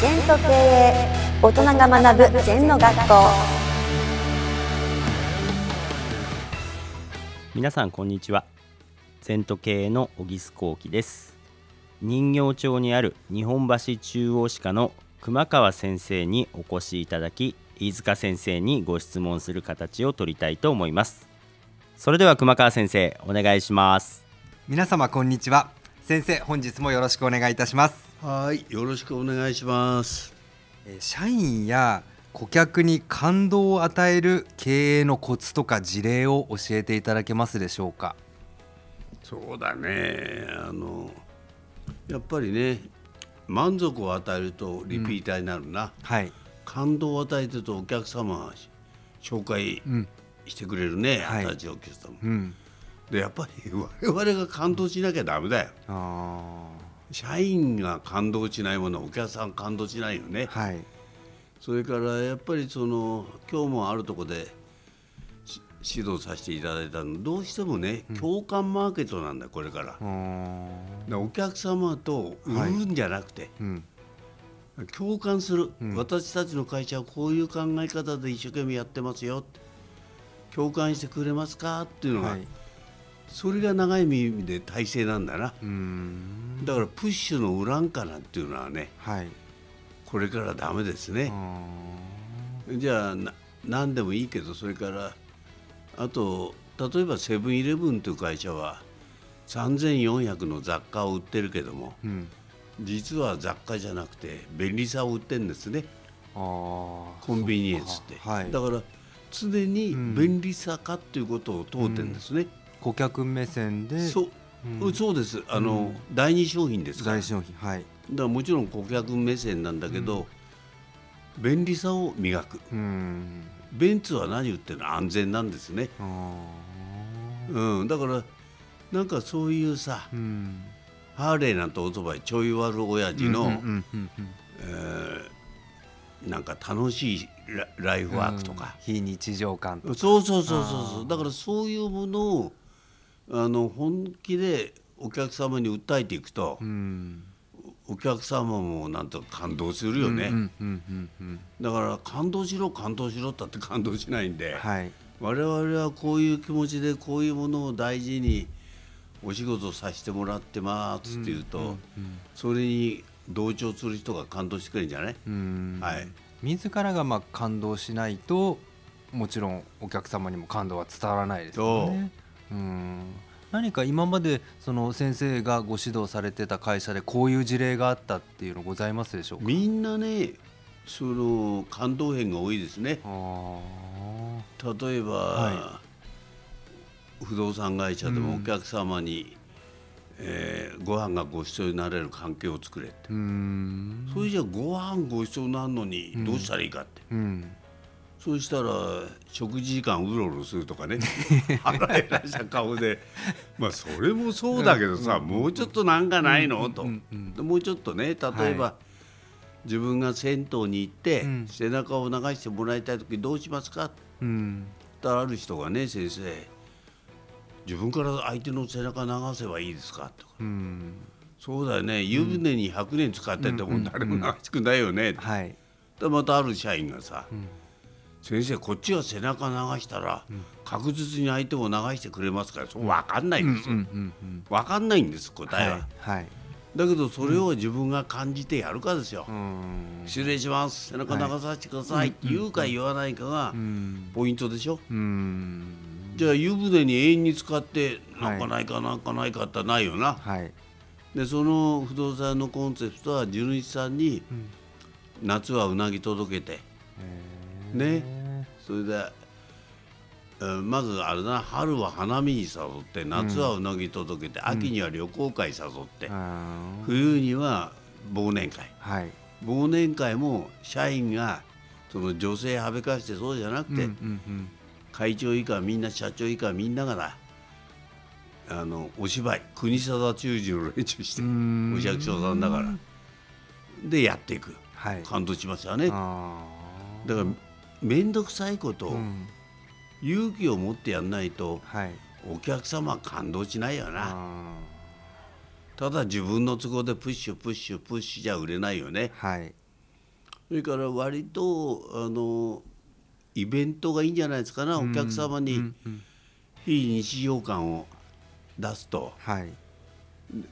全と経営大人が学ぶ全の学校。皆さんこんにちは。全都経営の小木須幸喜です。人形町にある日本橋中央歯科の熊川先生にお越しいただき飯塚先生にご質問する形を取りたいと思います。それでは熊川先生お願いします。皆様こんにちは。先生本日もよろしくお願いいたしますはい、よろしくお願いします。えー社員や顧客に感動を与える経営のコツとか事例を教えていただけますでしょうか？そうだね、あのやっぱりね、満足を与えるとリピーターになるな。はい感動を与えてるとお客様が紹介うんしてくれるね、はい新しいお客様。うんでやっぱり我々が感動しなきゃダメだよ。あ社員が感動しないものはお客さん感動しないよね。ー。はい。それからやっぱりその今日もあるとこでし指導させていただいたの。どうしてもね、共感マーケットなんだよこれから。お客様と売るんじゃなくて、うん。共感する、うん。私たちの会社はこういう考え方で一生懸命やってますよって。共感してくれますか？っていうのが、はいそれが長い意味で体制なんだな。だからプッシュの裏んかなっていうのはねはい。これからダメですね、うじゃあな何でもいいけどそれからあと例えばセブンイレブンという会社は3400の雑貨を売ってるけどもうん。実は雑貨じゃなくて便利さを売ってるんですね。コンビニエンスって、はい。だから常に便利さかっていうことを問うてるんですね、顧客目線で。そう、うん。そうです。あの、第二商品ですから。大商品はい。だからもちろん顧客目線なんだけど、便利さを磨く。うーん。ベンツは何言ってるの安全なんですね、あうん、だからなんかそういうさーうん。ハーレーなんてオートバイちょい悪親父の、なんか楽しいラライフワークとか、非日常感とそうそうそうそうそう。だからそういうものをあの本気でお客様に訴えていくと、うん。お客様もなんと感動するよね、だから感動しろ感動しろったって感動しないんで、はい。我々はこういう気持ちでこういうものを大事にお仕事させてもらってますっていうと、それに同調する人が感動してくれるんじゃない、うん。はい。自らがまあ感動しないともちろんお客様にも感動は伝わらないですよね。うん。何か今までその先生がご指導されてた会社でこういう事例があったっていうのございますでしょうか？みんなねその感動編が多いですね。あ例えば、は不動産会社でうん。もお客様に、えーご飯がご馳走になれる関係を作れって、それじゃご飯ご馳走になるのにどうしたらいいかって、うんそうしたら食事時間うろうろするとかね。腹減らした顔で。まあそれもそうだけどさ、もうちょっとなんかないの、と、もうちょっとね例えば、は自分が銭湯に行って、うん。背中を流してもらいたい時どうしますか？うん。言ったらある人がね先生。自分から相手の背中流せばいいですか？とか。うん。そうだよね。湯船に100年使ってても誰も流してくれないよね、はい。でまたある社員がさ、ん先生こっちが背中流したら、確実に相手も流してくれますからそう分かんないんですよ、分かんないんです答えは、はいはい。だけどそれを自分が感じてやるかですよ、うん。失礼します。背中流させてください。って言うか言わないかがうん。ポイントでしょ、うん。じゃあ湯船に永遠に使ってはないんかないかなんかないかってないよな、はい。でその不動産のコンセプトは地主さんに夏はうなぎ届けて。ねそれで、えーまずあれだな春は花見に誘って夏はうなぎ届けて、秋には旅行会誘って、あー。冬には忘年会。はい。忘年会も社員がその女性はべかしてそうじゃなくて、うんうんうん。会長以下みんな社長以下みんながなあのお芝居国定忠治の練習してん。お百姓さんだから。でやっていく。はい。感動しましたね。だかあら面倒くさいこと勇気を持ってやんないとはい。お客様は感動しないよな。あただ自分の都合でプッシュプッシュプッシュじゃ売れないよね。ーはい。それから割とあのイベントがいいんじゃないですかな、お客様にうんうん。非日常感を出すと。はい。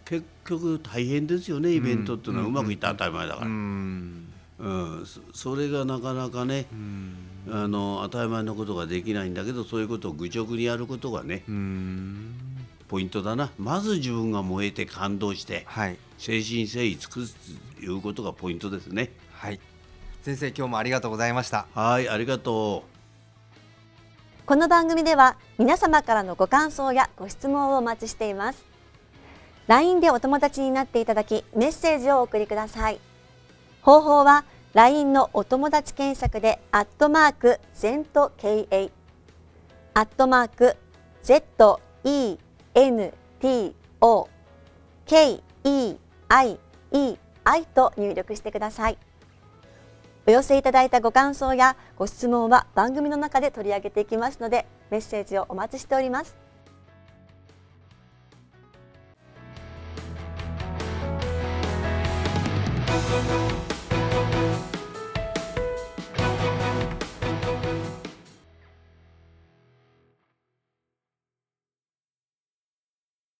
結局大変ですよねイベントっていうのは。うまくいったら当たり前だかうら、んうんそそれがなかなかねうんあの当たり前のことができないんだけどそういうことを愚直にやることがねうん。ポイントだな。まず自分が燃えて感動してはい。誠心誠意尽くすということがポイントですね。はい。先生今日もありがとうございました。はいありがとう。この番組では皆様からのご感想やご質問をお待ちしています。LINE でお友達になっていただきメッセージをお送りください方法は LINE のお友達検索でアットマーク ZENTKA アットマーク ZENTO KEIEI と入力してください。お寄せいただいたご感想やご質問は番組の中で取り上げていきますのでメッセージをお待ちしております「